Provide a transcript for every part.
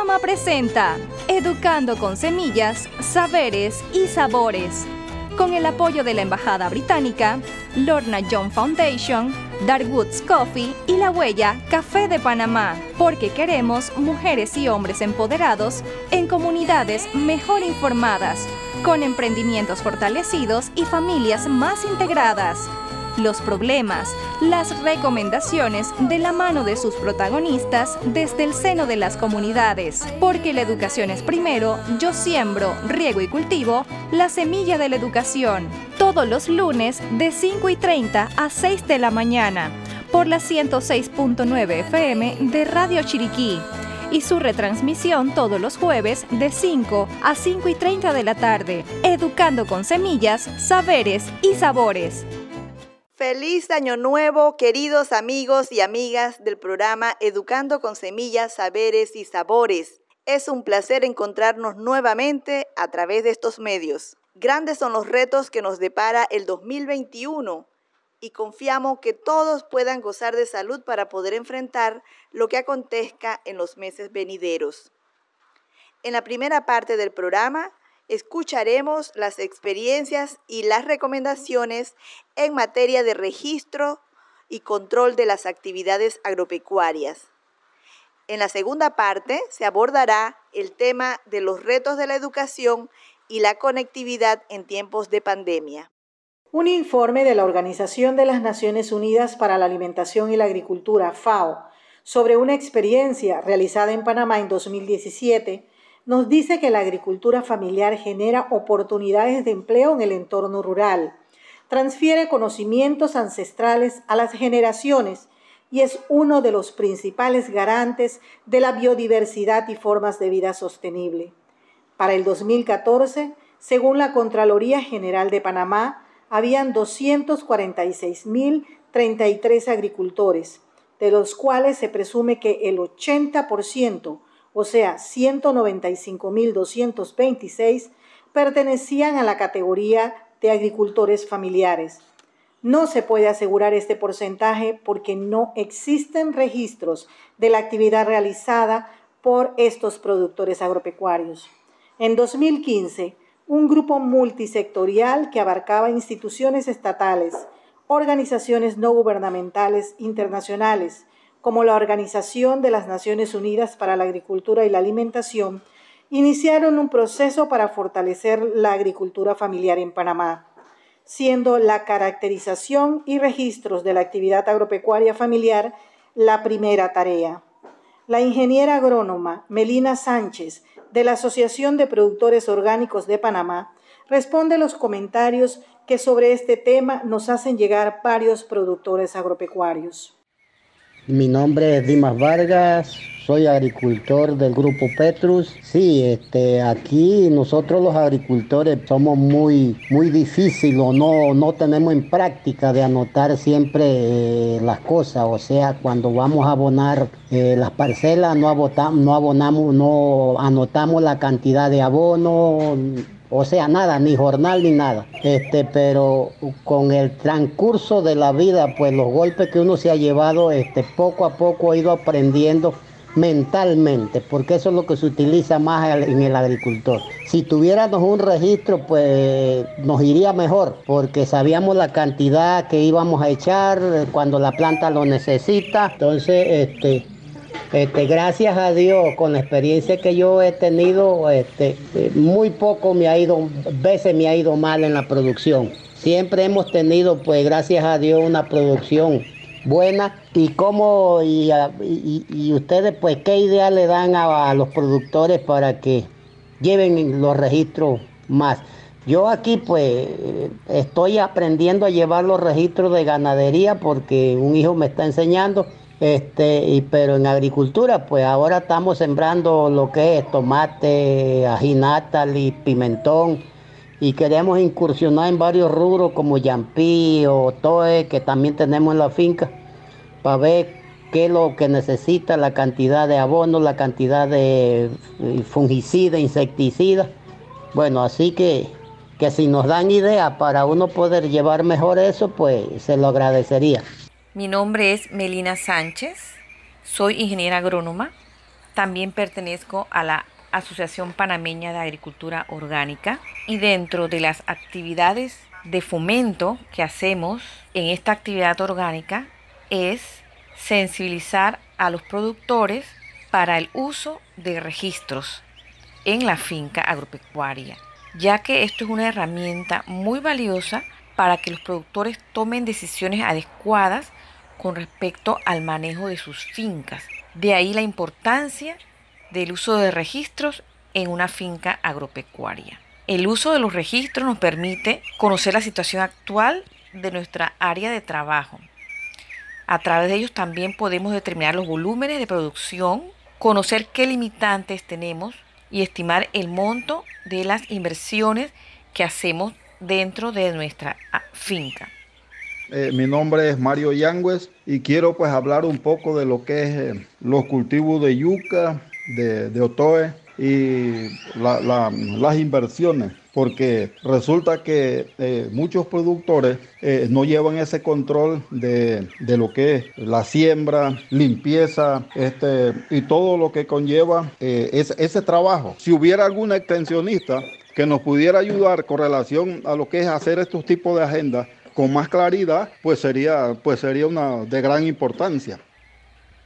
Pama presenta Educando con Semillas, Saberes y Sabores. Con el apoyo de la Embajada Británica, Lorna John Foundation, Darwoods Coffee y La Huella Café de Panamá, porque queremos mujeres y hombres empoderados en comunidades mejor informadas, con emprendimientos fortalecidos y familias más integradas los problemas, las recomendaciones de la mano de sus protagonistas desde el seno de las comunidades. Porque la educación es primero, yo siembro, riego y cultivo la semilla de la educación. Todos los lunes de 5 y 30 a 6 de la mañana por la 106.9 FM de Radio Chiriquí y su retransmisión todos los jueves de 5 a 5 y 30 de la tarde, educando con semillas, saberes y sabores. Feliz año nuevo, queridos amigos y amigas del programa Educando con Semillas, Saberes y Sabores. Es un placer encontrarnos nuevamente a través de estos medios. Grandes son los retos que nos depara el 2021 y confiamos que todos puedan gozar de salud para poder enfrentar lo que acontezca en los meses venideros. En la primera parte del programa escucharemos las experiencias y las recomendaciones en materia de registro y control de las actividades agropecuarias. En la segunda parte se abordará el tema de los retos de la educación y la conectividad en tiempos de pandemia. Un informe de la Organización de las Naciones Unidas para la Alimentación y la Agricultura, FAO, sobre una experiencia realizada en Panamá en 2017 nos dice que la agricultura familiar genera oportunidades de empleo en el entorno rural, transfiere conocimientos ancestrales a las generaciones y es uno de los principales garantes de la biodiversidad y formas de vida sostenible. Para el 2014, según la Contraloría General de Panamá, habían 246.033 agricultores, de los cuales se presume que el 80% o sea, 195.226 pertenecían a la categoría de agricultores familiares. No se puede asegurar este porcentaje porque no existen registros de la actividad realizada por estos productores agropecuarios. En 2015, un grupo multisectorial que abarcaba instituciones estatales, organizaciones no gubernamentales internacionales, como la Organización de las Naciones Unidas para la Agricultura y la Alimentación, iniciaron un proceso para fortalecer la agricultura familiar en Panamá, siendo la caracterización y registros de la actividad agropecuaria familiar la primera tarea. La ingeniera agrónoma Melina Sánchez, de la Asociación de Productores Orgánicos de Panamá, responde los comentarios que sobre este tema nos hacen llegar varios productores agropecuarios. Mi nombre es Dimas Vargas, soy agricultor del grupo Petrus. Sí, este, aquí nosotros los agricultores somos muy, muy difíciles o no, no tenemos en práctica de anotar siempre eh, las cosas. O sea, cuando vamos a abonar eh, las parcelas, no, no abonamos, no anotamos la cantidad de abono o sea, nada, ni jornal ni nada. Este, pero con el transcurso de la vida, pues los golpes que uno se ha llevado, este, poco a poco ha ido aprendiendo mentalmente, porque eso es lo que se utiliza más en el agricultor. Si tuviéramos un registro, pues nos iría mejor, porque sabíamos la cantidad que íbamos a echar cuando la planta lo necesita. Entonces, este, este, gracias a Dios, con la experiencia que yo he tenido, este, muy poco me ha ido, veces me ha ido mal en la producción. Siempre hemos tenido, pues gracias a Dios, una producción buena. ¿Y cómo, y, ustedes, pues, qué idea le dan a, los productores para que lleven los registros más? Yo aquí pues estoy aprendiendo a llevar los registros de ganadería porque un hijo me está enseñando este, pero en agricultura, pues ahora estamos sembrando lo que es tomate, ajinatal y pimentón. Y queremos incursionar en varios rubros como yampí o toe que también tenemos en la finca para ver qué es lo que necesita, la cantidad de abono, la cantidad de eh, fungicida, insecticida. Bueno, así que, que si nos dan ideas para uno poder llevar mejor eso, pues se lo agradecería. Mi nombre es Melina Sánchez, soy ingeniera agrónoma, También pertenezco a la Asociación Panameña de Agricultura Orgánica y dentro de las actividades de fomento que hacemos en esta actividad orgánica es sensibilizar a los productores para el uso de registros en la finca agropecuaria, ya que esto es una herramienta muy valiosa para que los productores tomen decisiones adecuadas con respecto al manejo de sus fincas. De ahí la importancia del uso de registros en una finca agropecuaria. El uso de los registros nos permite conocer la situación actual de nuestra área de trabajo. A través de ellos también podemos determinar los volúmenes de producción, conocer qué limitantes tenemos y estimar el monto de las inversiones que hacemos dentro de nuestra ah, finca. Eh, mi nombre es Mario Yangüez y quiero pues hablar un poco de lo que es eh, los cultivos de yuca, de, otoe y las inversiones, porque resulta que eh, muchos productores no llevan ese control de, lo que es la siembra, limpieza este, y todo lo que conlleva ese trabajo. Si hubiera alguna extensionista que nos pudiera ayudar con relación a lo que es hacer estos tipos de agendas con más claridad, pues sería, pues sería una de gran importancia.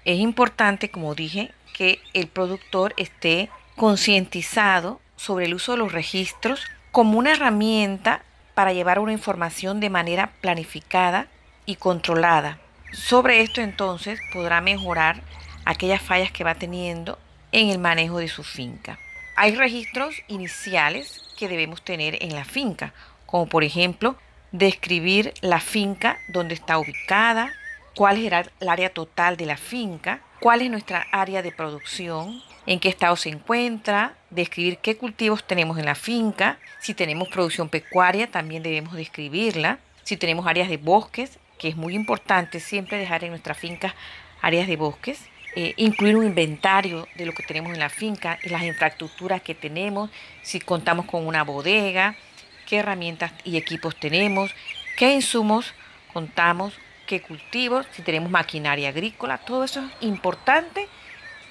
Es importante, como dije, que el productor esté concientizado sobre el uso de los registros como una herramienta para llevar una información de manera planificada y controlada. Sobre esto entonces podrá mejorar aquellas fallas que va teniendo en el manejo de su finca. Hay registros iniciales que debemos tener en la finca, como por ejemplo describir la finca, donde está ubicada, cuál será el área total de la finca, cuál es nuestra área de producción, en qué estado se encuentra, describir qué cultivos tenemos en la finca, si tenemos producción pecuaria también debemos describirla, si tenemos áreas de bosques, que es muy importante siempre dejar en nuestra finca áreas de bosques, eh, incluir un inventario de lo que tenemos en la finca las infraestructuras que tenemos, si contamos con una bodega, qué herramientas y equipos tenemos, qué insumos contamos qué cultivos, si tenemos maquinaria agrícola, todo eso es importante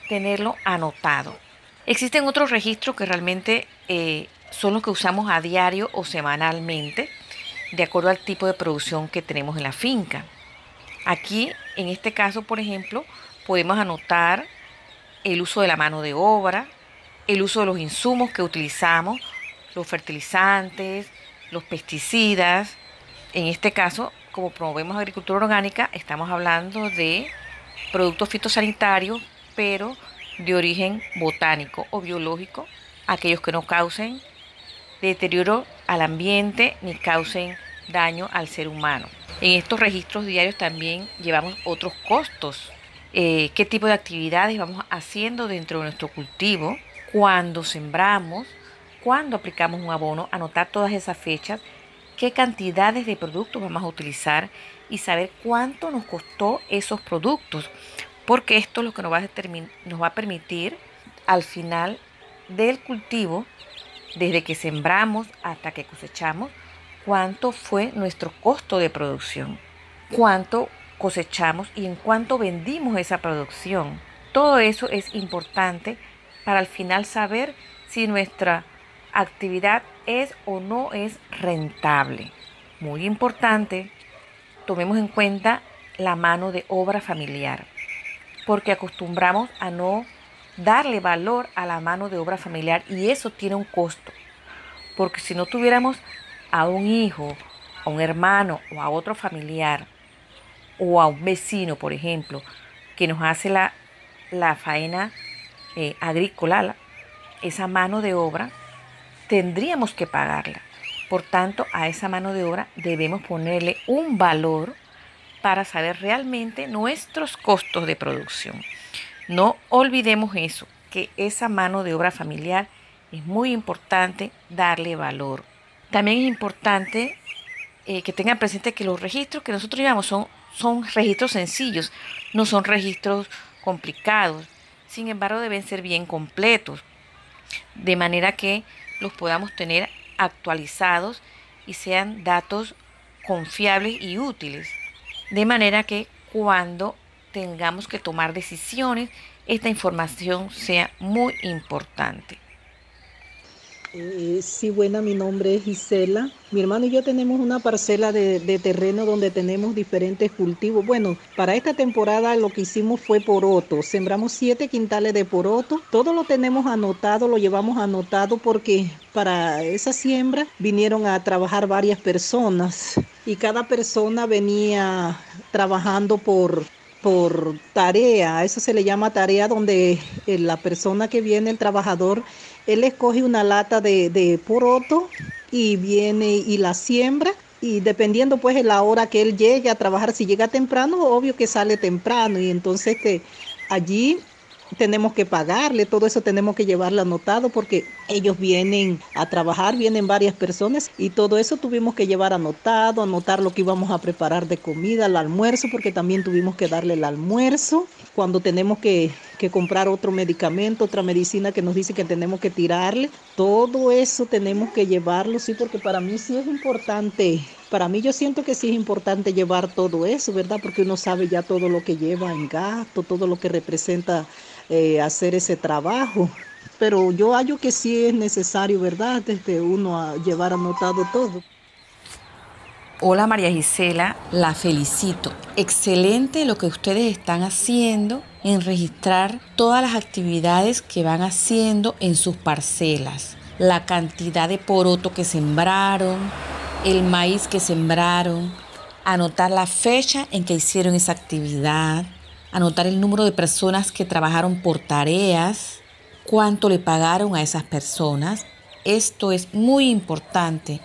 tenerlo anotado. Existen otros registros que realmente eh, son los que usamos a diario o semanalmente, de acuerdo al tipo de producción que tenemos en la finca. Aquí, en este caso, por ejemplo, podemos anotar el uso de la mano de obra, el uso de los insumos que utilizamos, los fertilizantes, los pesticidas. En este caso, como promovemos agricultura orgánica, estamos hablando de productos fitosanitarios, pero de origen botánico o biológico, aquellos que no causen deterioro al ambiente ni causen daño al ser humano. En estos registros diarios también llevamos otros costos. Eh, qué tipo de actividades vamos haciendo dentro de nuestro cultivo, cuándo sembramos, cuándo aplicamos un abono, anotar todas esas fechas qué cantidades de productos vamos a utilizar y saber cuánto nos costó esos productos, porque esto es lo que nos va a, nos va a permitir al final del cultivo, desde que sembramos hasta que cosechamos, cuánto fue nuestro costo de producción, cuánto cosechamos y en cuánto vendimos esa producción. Todo eso es importante para al final saber si nuestra actividad es o no es rentable. Muy importante, tomemos en cuenta la mano de obra familiar, porque acostumbramos a no darle valor a la mano de obra familiar y eso tiene un costo, porque si no tuviéramos a un hijo, a un hermano o a otro familiar o a un vecino, por ejemplo, que nos hace la, la faena eh, agrícola, esa mano de obra, tendríamos que pagarla. Por tanto, a esa mano de obra debemos ponerle un valor para saber realmente nuestros costos de producción. No olvidemos eso, que esa mano de obra familiar es muy importante darle valor. También es importante eh, que tengan presente que los registros que nosotros llevamos son, son registros sencillos, no son registros complicados. Sin embargo, deben ser bien completos. De manera que los podamos tener actualizados y sean datos confiables y útiles. De manera que cuando tengamos que tomar decisiones esta información sea muy importante. Eh, sí, buena, mi nombre es Gisela. Mi hermano y yo tenemos una parcela de, terreno donde tenemos diferentes cultivos. Bueno, para esta temporada lo que hicimos fue poroto. Sembramos siete quintales de poroto. Todo lo tenemos anotado, lo llevamos anotado porque para esa siembra vinieron a trabajar varias personas y cada persona venía trabajando por por tarea, eso se le llama tarea donde eh, la persona que viene, el trabajador, él escoge una lata de, de poroto y viene y la siembra. Y dependiendo pues de la hora que él llegue a trabajar, si llega temprano, obvio que sale temprano. Y entonces que allí tenemos que pagarle, todo eso tenemos que llevarlo anotado porque ellos vienen a trabajar, vienen varias personas y todo eso tuvimos que llevar anotado, anotar lo que íbamos a preparar de comida, el almuerzo, porque también tuvimos que darle el almuerzo. Cuando tenemos que, que comprar otro medicamento, otra medicina que nos dice que tenemos que tirarle, todo eso tenemos que llevarlo, sí, porque para mí sí es importante para mí yo siento que sí es importante llevar todo eso, ¿verdad? Porque uno sabe ya todo lo que lleva en gasto, todo lo que representa eh, hacer ese trabajo. Pero yo hallo que sí es necesario, ¿verdad? Desde uno a llevar anotado todo. Hola María Gisela, la felicito. Excelente lo que ustedes están haciendo en registrar todas las actividades que van haciendo en sus parcelas. La cantidad de poroto que sembraron, el maíz que sembraron, anotar la fecha en que hicieron esa actividad, anotar el número de personas que trabajaron por tareas, cuánto le pagaron a esas personas. Esto es muy importante,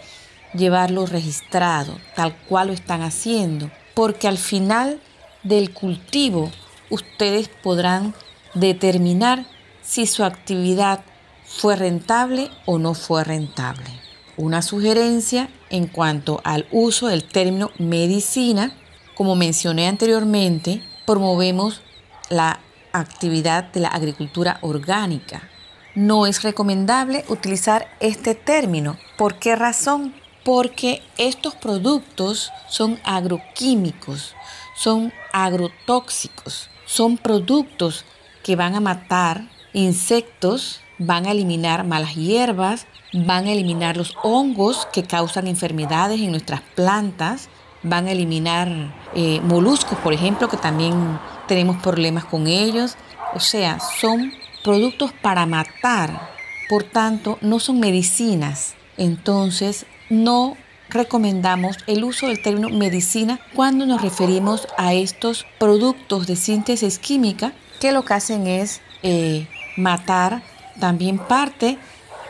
llevarlo registrado, tal cual lo están haciendo, porque al final del cultivo ustedes podrán determinar si su actividad fue rentable o no fue rentable. Una sugerencia en cuanto al uso del término medicina, como mencioné anteriormente, promovemos la actividad de la agricultura orgánica. No es recomendable utilizar este término. ¿Por qué razón? Porque estos productos son agroquímicos, son agrotóxicos, son productos que van a matar insectos, van a eliminar malas hierbas, van a eliminar los hongos que causan enfermedades en nuestras plantas, van a eliminar eh, moluscos, por ejemplo, que también tenemos problemas con ellos. O sea, son productos para matar, por tanto, no son medicinas. Entonces, no recomendamos el uso del término medicina cuando nos referimos a estos productos de síntesis química que lo que hacen es eh, matar también parte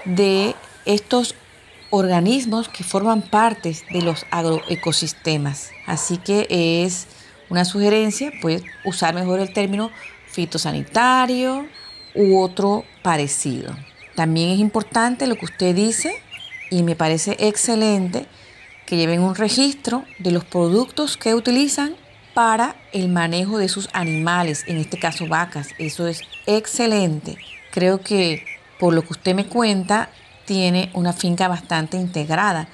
de estos organismos que forman parte de los agroecosistemas. Así que es una sugerencia, pues usar mejor el término fitosanitario u otro parecido. También es importante lo que usted dice y me parece excelente que lleven un registro de los productos que utilizan para el manejo de sus animales, en este caso vacas. Eso es excelente. Creo que por lo que usted me cuenta, tiene una finca bastante integrada,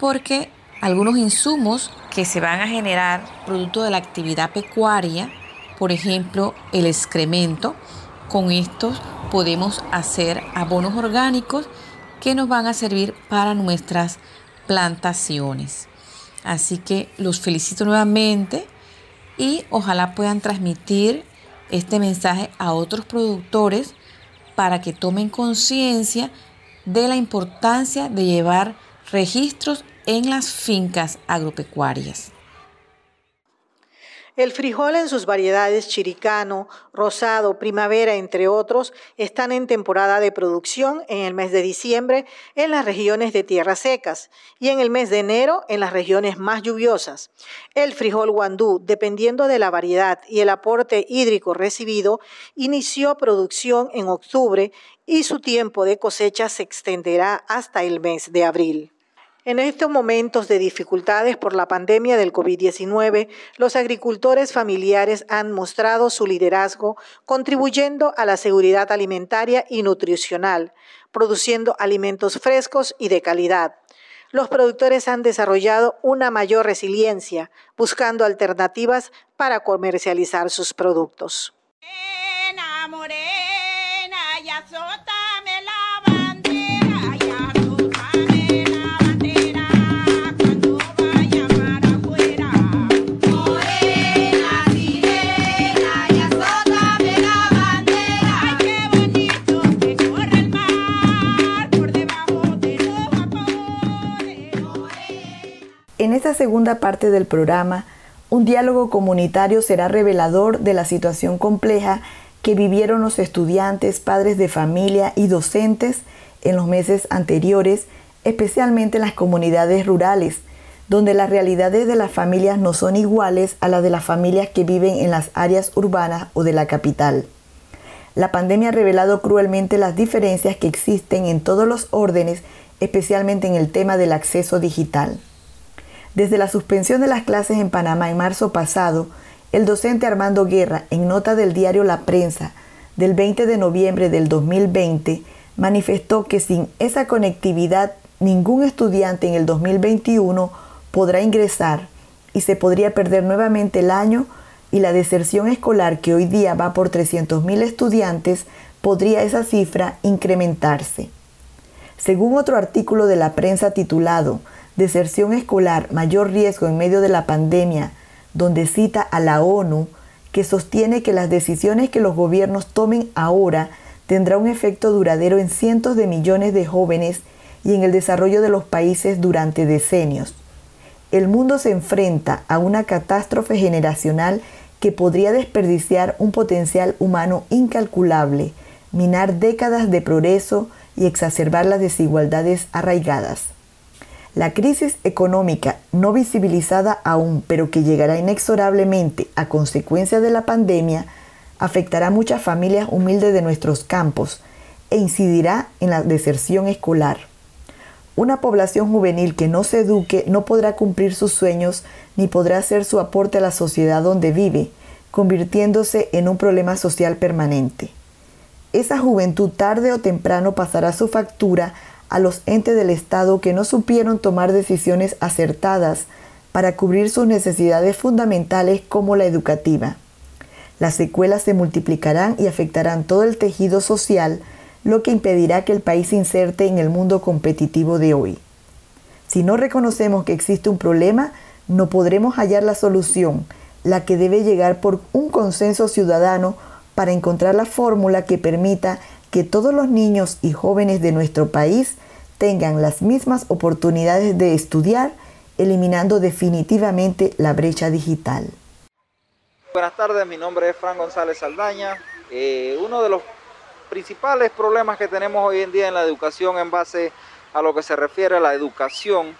porque algunos insumos que se van a generar producto de la actividad pecuaria, por ejemplo, el excremento, con estos podemos hacer abonos orgánicos que nos van a servir para nuestras plantaciones. Así que los felicito nuevamente y ojalá puedan transmitir este mensaje a otros productores para que tomen conciencia de la importancia de llevar registros en las fincas agropecuarias. El frijol en sus variedades chiricano, rosado, primavera, entre otros, están en temporada de producción en el mes de diciembre en las regiones de tierras secas y en el mes de enero en las regiones más lluviosas. El frijol guandú, dependiendo de la variedad y el aporte hídrico recibido, inició producción en octubre y su tiempo de cosecha se extenderá hasta el mes de abril. En estos momentos de dificultades por la pandemia del COVID-19, los agricultores familiares han mostrado su liderazgo contribuyendo a la seguridad alimentaria y nutricional, produciendo alimentos frescos y de calidad. Los productores han desarrollado una mayor resiliencia, buscando alternativas para comercializar sus productos. morena, esta segunda parte del programa, un diálogo comunitario será revelador de la situación compleja que vivieron los estudiantes, padres de familia y docentes en los meses anteriores, especialmente en las comunidades rurales, donde las realidades de las familias no son iguales a las de las familias que viven en las áreas urbanas o de la capital. La pandemia ha revelado cruelmente las diferencias que existen en todos los órdenes, especialmente en el tema del acceso digital. Desde la suspensión de las clases en Panamá en marzo pasado, el docente Armando Guerra, en nota del diario La Prensa del 20 de noviembre del 2020, manifestó que sin esa conectividad ningún estudiante en el 2021 podrá ingresar y se podría perder nuevamente el año y la deserción escolar que hoy día va por 300.000 estudiantes, podría esa cifra incrementarse. Según otro artículo de la prensa titulado deserción escolar, mayor riesgo en medio de la pandemia, donde cita a la ONU, que sostiene que las decisiones que los gobiernos tomen ahora tendrá un efecto duradero en cientos de millones de jóvenes y en el desarrollo de los países durante decenios. El mundo se enfrenta a una catástrofe generacional que podría desperdiciar un potencial humano incalculable, minar décadas de progreso y exacerbar las desigualdades arraigadas. La crisis económica no visibilizada aún, pero que llegará inexorablemente a consecuencia de la pandemia, afectará a muchas familias humildes de nuestros campos e incidirá en la deserción escolar. Una población juvenil que no se eduque no podrá cumplir sus sueños ni podrá hacer su aporte a la sociedad donde vive, convirtiéndose en un problema social permanente. Esa juventud tarde o temprano pasará su factura a los entes del Estado que no supieron tomar decisiones acertadas para cubrir sus necesidades fundamentales como la educativa. Las secuelas se multiplicarán y afectarán todo el tejido social, lo que impedirá que el país se inserte en el mundo competitivo de hoy. Si no reconocemos que existe un problema, no podremos hallar la solución, la que debe llegar por un consenso ciudadano para encontrar la fórmula que permita que todos los niños y jóvenes de nuestro país tengan las mismas oportunidades de estudiar, eliminando definitivamente la brecha digital. Buenas tardes, mi nombre es Fran González Saldaña. Eh, uno de los principales problemas que tenemos hoy en día en la educación en base a lo que se refiere a la educación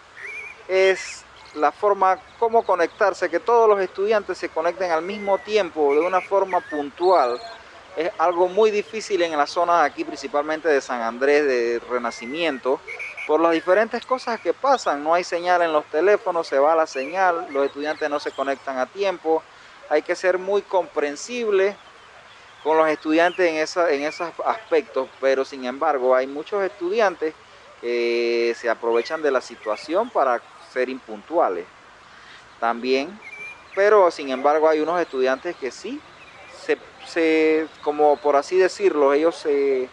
es la forma cómo conectarse, que todos los estudiantes se conecten al mismo tiempo de una forma puntual es algo muy difícil en las zonas aquí, principalmente de San Andrés, de Renacimiento, por las diferentes cosas que pasan. No hay señal en los teléfonos, se va la señal, los estudiantes no se conectan a tiempo. Hay que ser muy comprensible con los estudiantes en, esa, en esos aspectos, pero sin embargo hay muchos estudiantes que se aprovechan de la situación para ser impuntuales también, pero sin embargo hay unos estudiantes que sí se, como por así decirlo, ellos se,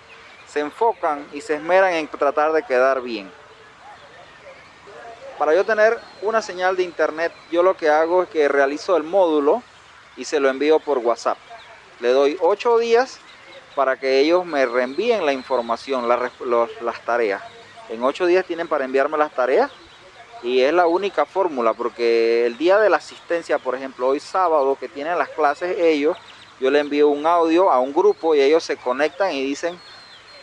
enfocan y se esmeran en tratar de quedar bien. Para yo tener una señal de internet, yo lo que hago es que realizo el módulo y se lo envío por WhatsApp. Le doy ocho días para que ellos me reenvíen la información, las tareas. En ocho días tienen para enviarme las tareas y es la única fórmula porque el día de la asistencia, por ejemplo, hoy sábado que tienen las clases ellos, yo le envío un audio a un grupo y ellos se conectan y dicen,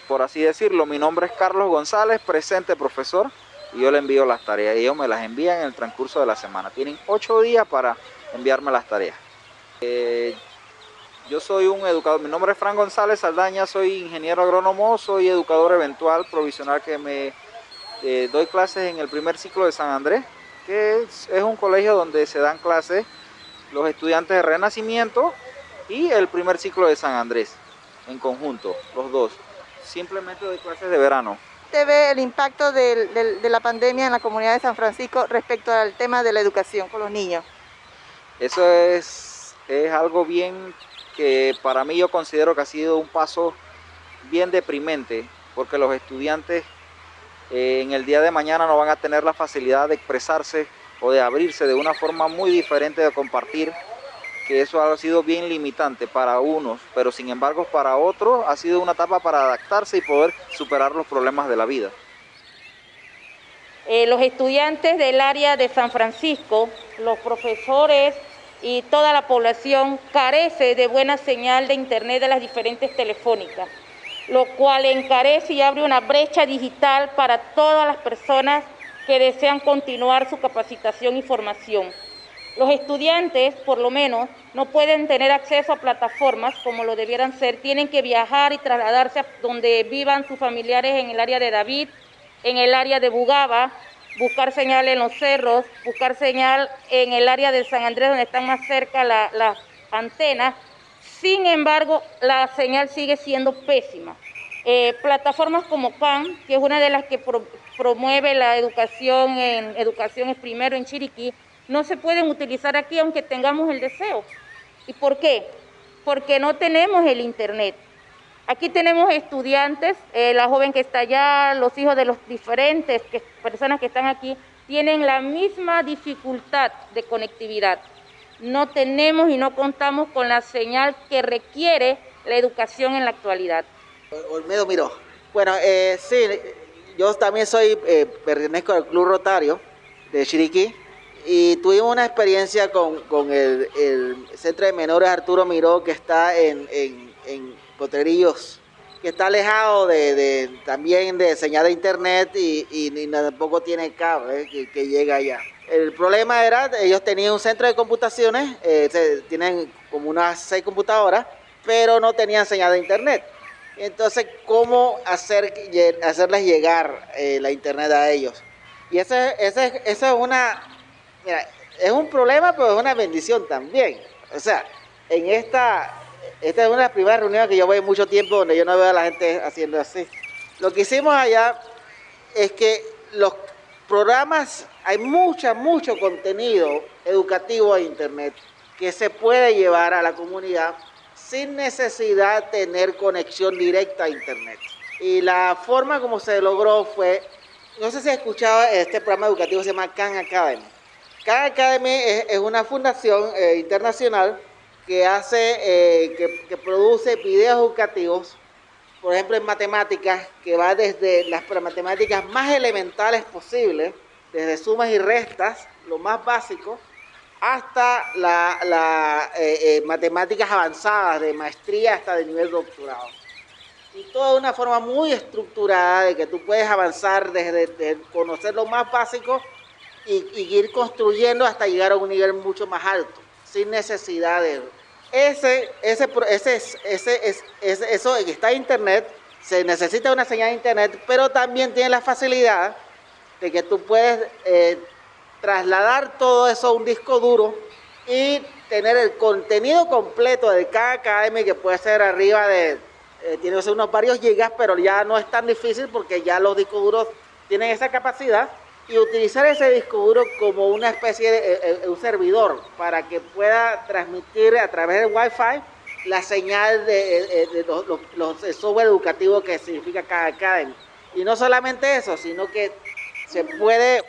por así decirlo, mi nombre es Carlos González, presente profesor, y yo le envío las tareas ellos me las envían en el transcurso de la semana. Tienen ocho días para enviarme las tareas. Eh, yo soy un educador, mi nombre es Fran González Saldaña, soy ingeniero agrónomo, soy educador eventual provisional que me eh, doy clases en el primer ciclo de San Andrés, que es un colegio donde se dan clases los estudiantes de Renacimiento y el primer ciclo de San Andrés en conjunto, los dos. Simplemente doy clases de verano. ¿Usted ve el impacto de, la pandemia en la comunidad de San Francisco respecto al tema de la educación con los niños? Eso es, es algo bien que para mí yo considero que ha sido un paso bien deprimente, porque los estudiantes eh, en el día de mañana no van a tener la facilidad de expresarse o de abrirse de una forma muy diferente de compartir, que eso ha sido bien limitante para unos, pero sin embargo para otros ha sido una etapa para adaptarse y poder superar los problemas de la vida. Eh, los estudiantes del área de San Francisco, los profesores y toda la población carece de buena señal de internet de las diferentes telefónicas lo cual encarece y abre una brecha digital para todas las personas que desean continuar su capacitación y formación. Los estudiantes, por lo menos, no pueden tener acceso a plataformas como lo debieran ser, tienen que viajar y trasladarse a donde vivan sus familiares en el área de David, en el área de Bugaba, buscar señal en los cerros, buscar señal en el área de San Andrés donde están más cerca las antenas sin embargo, la señal sigue siendo pésima. Eh, plataformas como CAN, que es una de las que promueve la educación en Educación es Primero en Chiriquí, no se pueden utilizar aquí aunque tengamos el deseo. ¿Y por qué? Porque no tenemos el Internet. Aquí tenemos estudiantes, eh, la joven que está allá, los hijos de los diferentes personas que están aquí, tienen la misma dificultad de conectividad no tenemos y no contamos con la señal que requiere la educación en la actualidad. Olmedo Miró. Bueno, eh, sí, yo también soy, eh, pertenezco al Club Rotario de Chiriquí y tuvimos una experiencia con, el, Centro de Menores Arturo Miró que está en, en, Potrerillos, que está alejado de, también de señal de internet y, tampoco tiene cable que, que llega allá. El problema era, ellos tenían un centro de computaciones, eh, tienen como unas seis computadoras, pero no tenían señal de internet. Entonces, ¿cómo hacer, hacerles llegar eh, la internet a ellos? Y ese, ese, es una, mira, es un problema, pero es una bendición también. O sea, en esta, esta es una de las primeras reuniones que yo voy mucho tiempo donde yo no veo a la gente haciendo así. Lo que hicimos allá es que los programas, hay mucha, mucho contenido educativo en Internet que se puede llevar a la comunidad sin necesidad de tener conexión directa a Internet. Y la forma como se logró fue, no sé si has escuchado este programa educativo, se llama Khan Academy. Khan Academy es, una fundación eh, internacional que hace, eh, que, que produce videos educativos por ejemplo, en matemáticas, que va desde las matemáticas más elementales posibles, desde sumas y restas, lo más básico, hasta las eh, eh, matemáticas avanzadas, de maestría hasta de nivel doctorado. Y todo de una forma muy estructurada, de que tú puedes avanzar desde, conocer lo más básico y, ir construyendo hasta llegar a un nivel mucho más alto, sin necesidad de ese, ese, ese, ese, ese, eso está en internet, se necesita una señal de internet, pero también tiene la facilidad de que tú puedes eh, trasladar todo eso a un disco duro y tener el contenido completo de cada academia que puede ser arriba de, eh, tiene que ser unos varios gigas, pero ya no es tan difícil porque ya los discos duros tienen esa capacidad y utilizar ese disco duro como una especie de eh, eh, un servidor para que pueda transmitir a través del Wi-Fi la señal de, eh, los, software educativo que significa cada academia. Y no solamente eso, sino que se puede,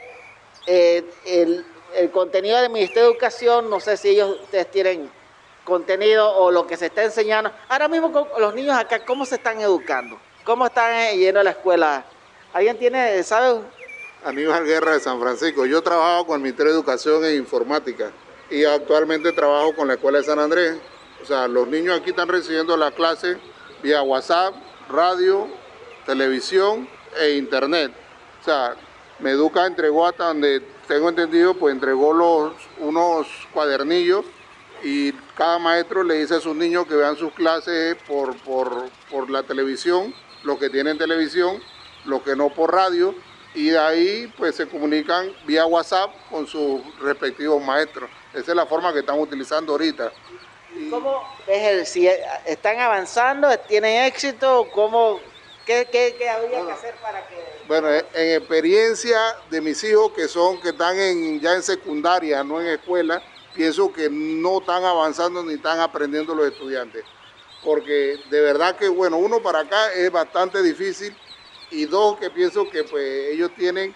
el, el, contenido del Ministerio de Educación, no sé si ellos ustedes tienen contenido o lo que se está enseñando. Ahora mismo los niños acá, ¿cómo se están educando? ¿Cómo están yendo a la escuela? ¿Alguien tiene, sabe Aníbal Guerra de San Francisco. Yo trabajo con el Ministerio de Educación e Informática y actualmente trabajo con la Escuela de San Andrés. O sea, los niños aquí están recibiendo la clase vía WhatsApp, radio, televisión e internet. O sea, Meduca entregó hasta donde tengo entendido, pues entregó los, unos cuadernillos y cada maestro le dice a sus niños que vean sus clases por, por, por la televisión, los que tienen televisión, los que no por radio y de ahí pues se comunican vía WhatsApp con sus respectivos maestros. Esa es la forma que están utilizando ahorita. ¿Cómo ves el, si están avanzando, tienen éxito? ¿Cómo, qué, qué, habría que hacer para que...? Bueno, en experiencia de mis hijos que son, que están en, ya en secundaria, no en escuela, pienso que no están avanzando ni están aprendiendo los estudiantes. Porque de verdad que, bueno, uno para acá es bastante difícil y dos, que pienso que pues ellos tienen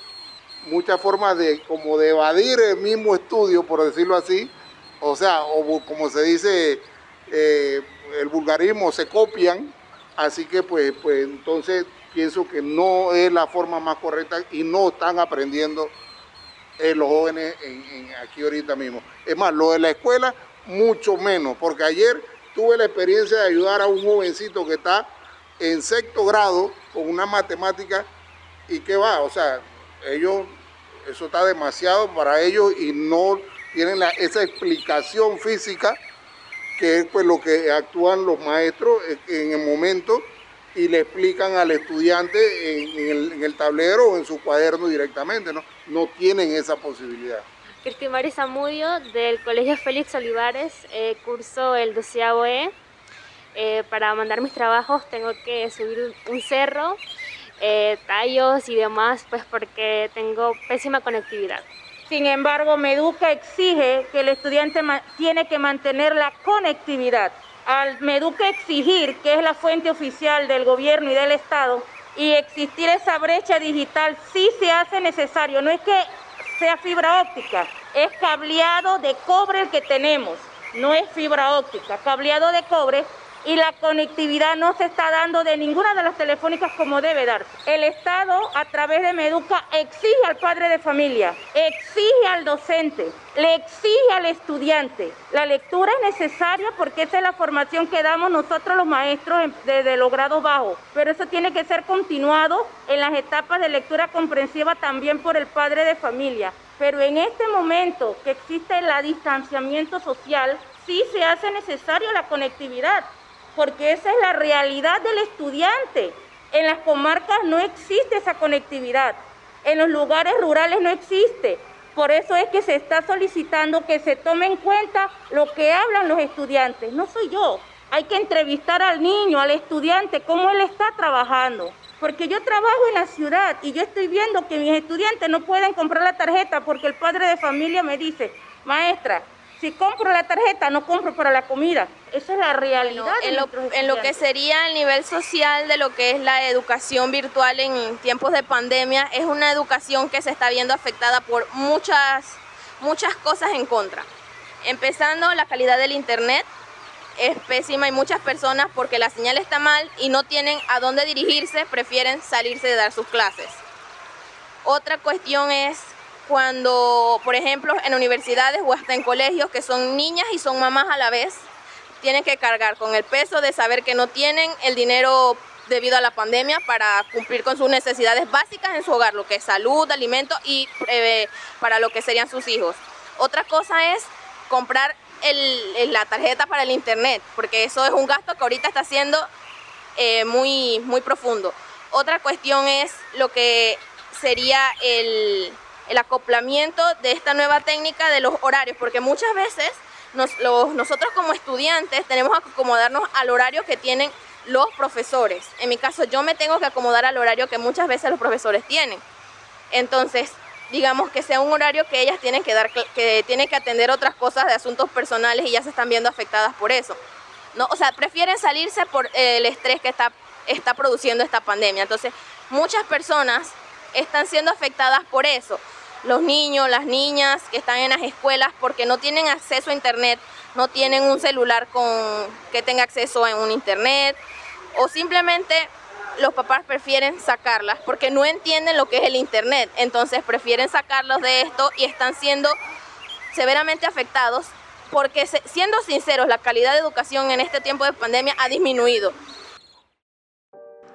muchas formas de como evadir el mismo estudio, por decirlo así, o sea, o como se dice, eh, el vulgarismo, se copian, así que pues, pues entonces pienso que no es la forma más correcta y no están aprendiendo eh, los jóvenes aquí ahorita mismo. Es más, lo de la escuela, mucho menos, porque ayer tuve la experiencia de ayudar a un jovencito que está en sexto grado con una matemática y que va, o sea, ellos, eso está demasiado para ellos y no tienen esa explicación física que es pues lo que actúan los maestros en el momento y le explican al estudiante en, el, tablero o en su cuaderno directamente, ¿no? No tienen esa posibilidad. Cristi Marisa Zamudio, del Colegio Félix Olivares, eh, curso el 12 E. Eh, para mandar mis trabajos tengo que subir un cerro, eh, tallos y demás, pues porque tengo pésima conectividad. Sin embargo, Meduca exige que el estudiante tiene que mantener la conectividad. Al Meduca exigir, que es la fuente oficial del gobierno y del Estado, y existir esa brecha digital, sí se hace necesario. No es que sea fibra óptica, es cableado de cobre el que tenemos, no es fibra óptica, cableado de cobre y la conectividad no se está dando de ninguna de las telefónicas como debe darse. El Estado, a través de Meduca, exige al padre de familia, exige al docente, le exige al estudiante. La lectura es necesaria porque esa es la formación que damos nosotros los maestros desde los grados bajos, pero eso tiene que ser continuado en las etapas de lectura comprensiva también por el padre de familia. Pero en este momento que existe el distanciamiento social, sí se hace necesaria la conectividad porque esa es la realidad del estudiante. En las comarcas no existe esa conectividad, en los lugares rurales no existe. Por eso es que se está solicitando que se tome en cuenta lo que hablan los estudiantes. No soy yo. Hay que entrevistar al niño, al estudiante, cómo él está trabajando. Porque yo trabajo en la ciudad y yo estoy viendo que mis estudiantes no pueden comprar la tarjeta porque el padre de familia me dice, maestra, si compro la tarjeta, no compro para la comida. Esa es la realidad. en, lo, en lo que sería el nivel social de lo que es la educación virtual en tiempos de pandemia, es una educación que se está viendo afectada por muchas, muchas cosas en contra. Empezando, la calidad del Internet es pésima y muchas personas porque la señal está mal y no tienen a dónde dirigirse, prefieren salirse de dar sus clases. Otra cuestión es cuando, por ejemplo, en universidades o hasta en colegios que son niñas y son mamás a la vez, tienen que cargar con el peso de saber que no tienen el dinero debido a la pandemia para cumplir con sus necesidades básicas en su hogar, lo que es salud, alimento y eh, para lo que serían sus hijos. Otra cosa es comprar la tarjeta para el internet, porque eso es un gasto que ahorita está siendo eh, muy, muy profundo. Otra cuestión es lo que sería el, el acoplamiento de esta nueva técnica de los horarios, porque muchas veces nosotros como estudiantes tenemos que acomodarnos al horario que tienen los profesores. En mi caso, yo me tengo que acomodar al horario que muchas veces los profesores tienen. Entonces, digamos que sea un horario que ellas tienen que dar, que tienen que atender otras cosas de asuntos personales y ya se están viendo afectadas por eso. ¿no? O sea, prefieren salirse por el estrés que está, está produciendo esta pandemia. Entonces, muchas personas están siendo afectadas por eso los niños, las niñas que están en las escuelas porque no tienen acceso a internet, no tienen un celular con que tenga acceso a un internet o simplemente los papás prefieren sacarlas porque no entienden lo que es el internet, entonces prefieren sacarlos de esto y están siendo severamente afectados porque siendo sinceros, la calidad de educación en este tiempo de pandemia ha disminuido.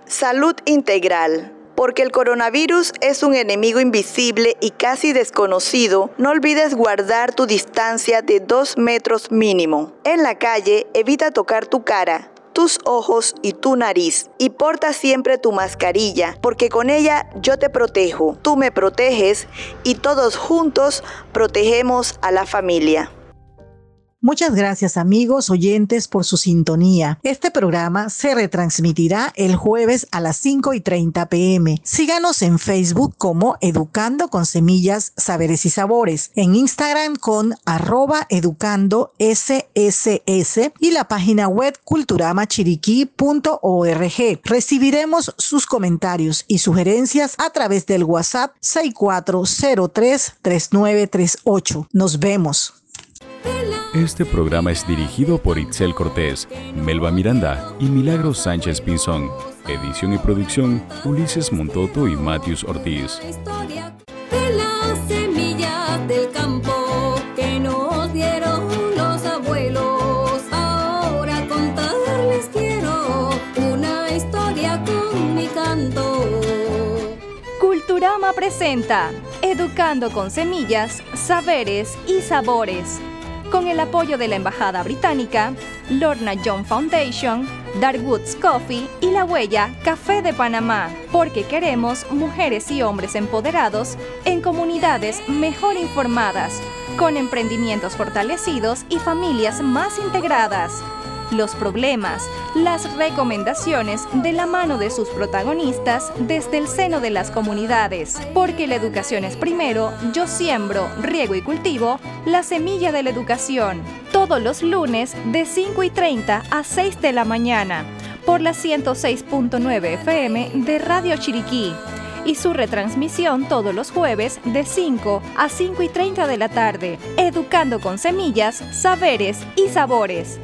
Salud integral porque el coronavirus es un enemigo invisible y casi desconocido, no olvides guardar tu distancia de 2 metros mínimo. En la calle, evita tocar tu cara, tus ojos y tu nariz. Y porta siempre tu mascarilla, porque con ella yo te protejo, tú me proteges y todos juntos protegemos a la familia. Muchas gracias amigos oyentes por su sintonía. Este programa se retransmitirá el jueves a las 5 y 30 pm. Síganos en Facebook como Educando con Semillas, Saberes y Sabores, en Instagram con arroba educando SSS y la página web culturamachiriquí.org. Recibiremos sus comentarios y sugerencias a través del WhatsApp 64033938. Nos vemos. Este programa es dirigido por Itzel Cortés, Melba Miranda y Milagro Sánchez Pinzón. Edición y producción, Ulises Montoto y Matius Ortiz. De las semillas del campo que nos dieron los abuelos. Ahora contarles quiero una historia con mi canto. Culturama presenta Educando con Semillas, Saberes y Sabores con el apoyo de la Embajada Británica, Lorna John Foundation, Darwoods Coffee y La Huella Café de Panamá, porque queremos mujeres y hombres empoderados en comunidades mejor informadas, con emprendimientos fortalecidos y familias más integradas los problemas, las recomendaciones de la mano de sus protagonistas desde el seno de las comunidades. Porque la educación es primero, yo siembro, riego y cultivo la semilla de la educación. Todos los lunes de 5 y 30 a 6 de la mañana por la 106.9 FM de Radio Chiriquí y su retransmisión todos los jueves de 5 a 5 y 30 de la tarde, educando con semillas, saberes y sabores.